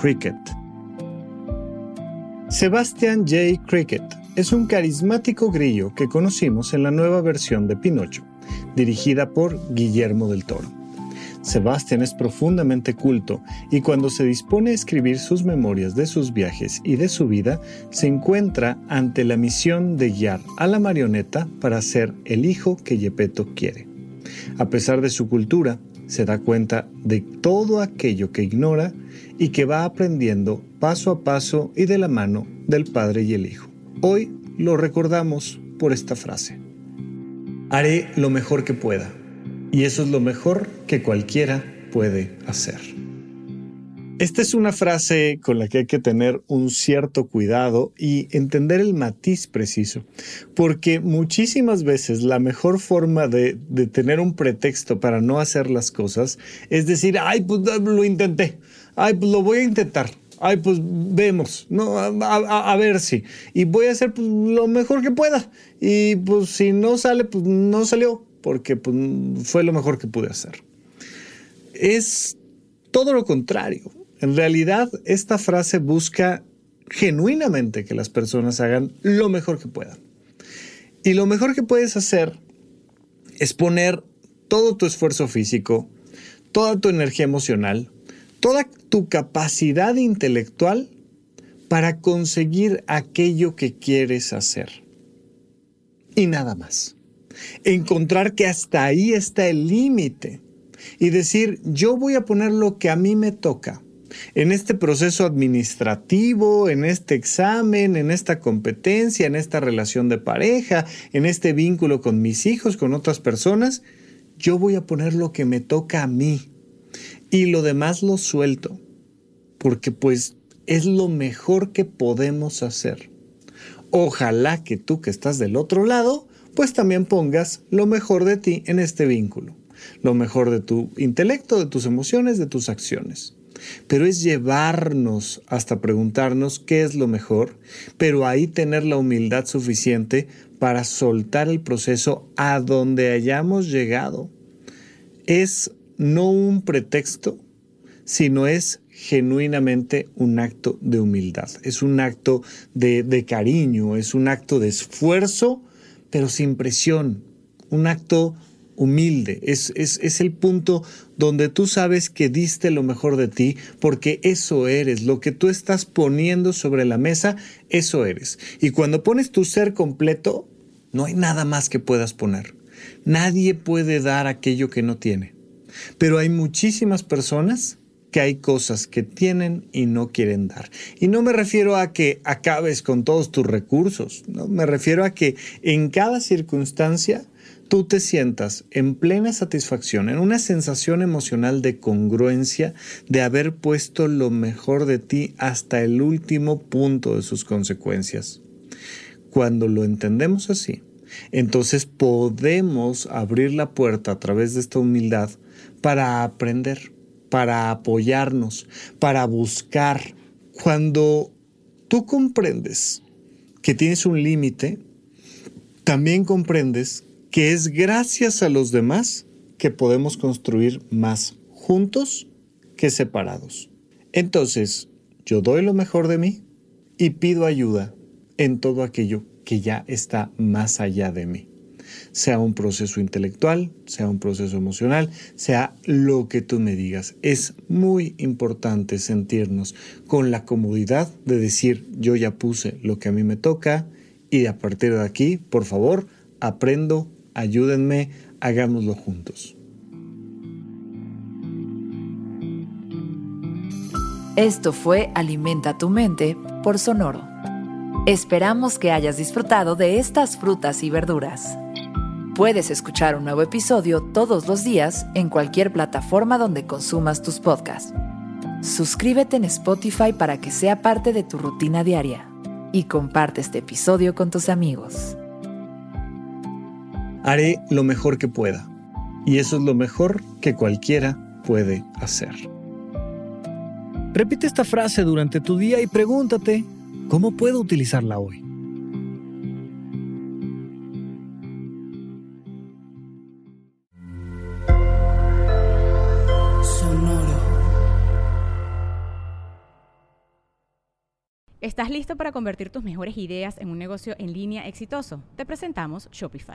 Cricket. Sebastian J. Cricket es un carismático grillo que conocimos en la nueva versión de Pinocho, dirigida por Guillermo del Toro. Sebastian es profundamente culto y cuando se dispone a escribir sus memorias de sus viajes y de su vida, se encuentra ante la misión de guiar a la marioneta para ser el hijo que Yepeto quiere. A pesar de su cultura, se da cuenta de todo aquello que ignora y que va aprendiendo paso a paso y de la mano del Padre y el Hijo. Hoy lo recordamos por esta frase. Haré lo mejor que pueda, y eso es lo mejor que cualquiera puede hacer. Esta es una frase con la que hay que tener un cierto cuidado y entender el matiz preciso, porque muchísimas veces la mejor forma de, tener un pretexto para no hacer las cosas es decir, ay, pues lo intenté, ay, pues lo voy a intentar, ay, pues vemos, ¿no? A, ver si. Y voy a hacer pues, lo mejor que pueda. Y pues si no sale, pues no salió, porque pues, fue lo mejor que pude hacer. Es todo lo contrario. En realidad, esta frase busca genuinamente que las personas hagan lo mejor que puedan. Y lo mejor que puedes hacer es poner todo tu esfuerzo físico, toda tu energía emocional, toda tu capacidad intelectual para conseguir aquello que quieres hacer. Y nada más. Encontrar que hasta ahí está el límite y decir, yo voy a poner lo que a mí me toca en este proceso administrativo, en este examen, en esta competencia, en esta relación de pareja, en este vínculo con mis hijos, con otras personas, yo voy a poner lo que me toca a mí y lo demás lo suelto, porque pues es lo mejor que podemos hacer. Ojalá que tú que estás del otro lado, pues también pongas lo mejor de ti en este vínculo, lo mejor de tu intelecto, de tus emociones, de tus acciones pero es llevarnos hasta preguntarnos qué es lo mejor, pero ahí tener la humildad suficiente para soltar el proceso a donde hayamos llegado. Es no un pretexto, sino es genuinamente un acto de humildad, es un acto de, cariño, es un acto de esfuerzo, pero sin presión, un acto humilde, es, es, el punto donde tú sabes que diste lo mejor de ti, porque eso eres, lo que tú estás poniendo sobre la mesa, eso eres. Y cuando pones tu ser completo, no hay nada más que puedas poner. Nadie puede dar aquello que no tiene. Pero hay muchísimas personas que hay cosas que tienen y no quieren dar. Y no me refiero a que acabes con todos tus recursos, ¿no? me refiero a que en cada circunstancia tú te sientas en plena satisfacción, en una sensación emocional de congruencia, de haber puesto lo mejor de ti hasta el último punto de sus consecuencias. Cuando lo entendemos así, entonces podemos abrir la puerta a través de esta humildad para aprender, para apoyarnos, para buscar. Cuando tú comprendes que tienes un límite, también comprendes que es gracias a los demás que podemos construir más juntos que separados. Entonces, yo doy lo mejor de mí y pido ayuda en todo aquello que ya está más allá de mí. Sea un proceso intelectual, sea un proceso emocional, sea lo que tú me digas. Es muy importante sentirnos con la comodidad de decir yo ya puse lo que a mí me toca y a partir de aquí, por favor, aprendo, ayúdenme, hagámoslo juntos. Esto fue Alimenta tu mente por Sonoro. Esperamos que hayas disfrutado de estas frutas y verduras. Puedes escuchar un nuevo episodio todos los días en cualquier plataforma donde consumas tus podcasts. Suscríbete en Spotify para que sea parte de tu rutina diaria y comparte este episodio con tus amigos. Haré lo mejor que pueda y eso es lo mejor que cualquiera puede hacer. Repite esta frase durante tu día y pregúntate, ¿cómo puedo utilizarla hoy? ¿Estás listo para convertir tus mejores ideas en un negocio en línea exitoso? Te presentamos Shopify.